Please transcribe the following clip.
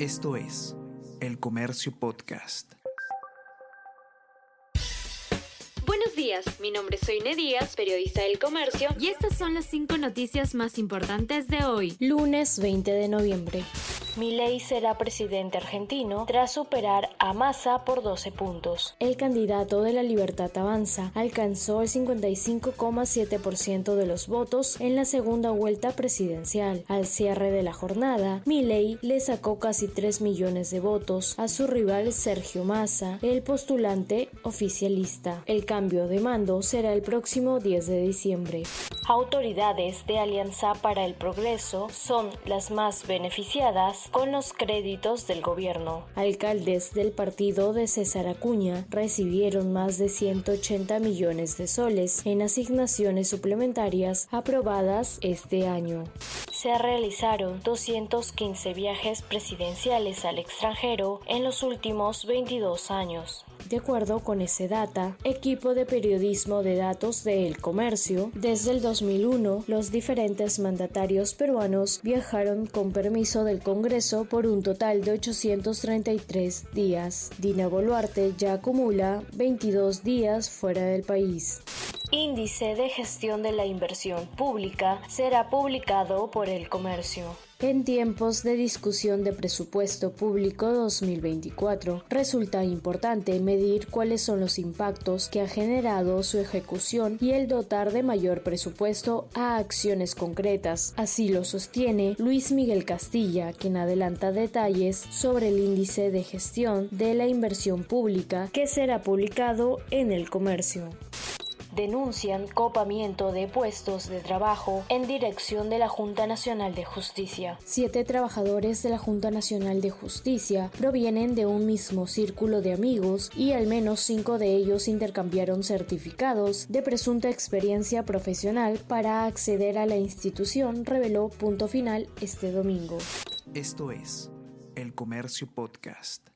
Esto es El Comercio Podcast. Buenos días, mi nombre es Soine Díaz, periodista del Comercio, y estas son las cinco noticias más importantes de hoy, lunes 20 de noviembre. Milei será presidente argentino tras superar a Massa por 12 puntos. El candidato de la Libertad Avanza alcanzó el 55,7% de los votos en la segunda vuelta presidencial. Al cierre de la jornada, Milei le sacó casi 3 millones de votos a su rival Sergio Massa, el postulante oficialista. El cambio de mando será el próximo 10 de diciembre. Autoridades de Alianza para el Progreso son las más beneficiadas con los créditos del gobierno. Alcaldes del partido de César Acuña recibieron más de 180 millones de soles en asignaciones suplementarias aprobadas este año se realizaron 215 viajes presidenciales al extranjero en los últimos 22 años. De acuerdo con ese data, equipo de periodismo de datos de El Comercio, desde el 2001 los diferentes mandatarios peruanos viajaron con permiso del Congreso por un total de 833 días. Dina Boluarte ya acumula 22 días fuera del país. Índice de gestión de la inversión pública será publicado por el comercio. En tiempos de discusión de presupuesto público 2024, resulta importante medir cuáles son los impactos que ha generado su ejecución y el dotar de mayor presupuesto a acciones concretas. Así lo sostiene Luis Miguel Castilla, quien adelanta detalles sobre el índice de gestión de la inversión pública que será publicado en el comercio denuncian copamiento de puestos de trabajo en dirección de la Junta Nacional de Justicia. Siete trabajadores de la Junta Nacional de Justicia provienen de un mismo círculo de amigos y al menos cinco de ellos intercambiaron certificados de presunta experiencia profesional para acceder a la institución, reveló punto final este domingo. Esto es El Comercio Podcast.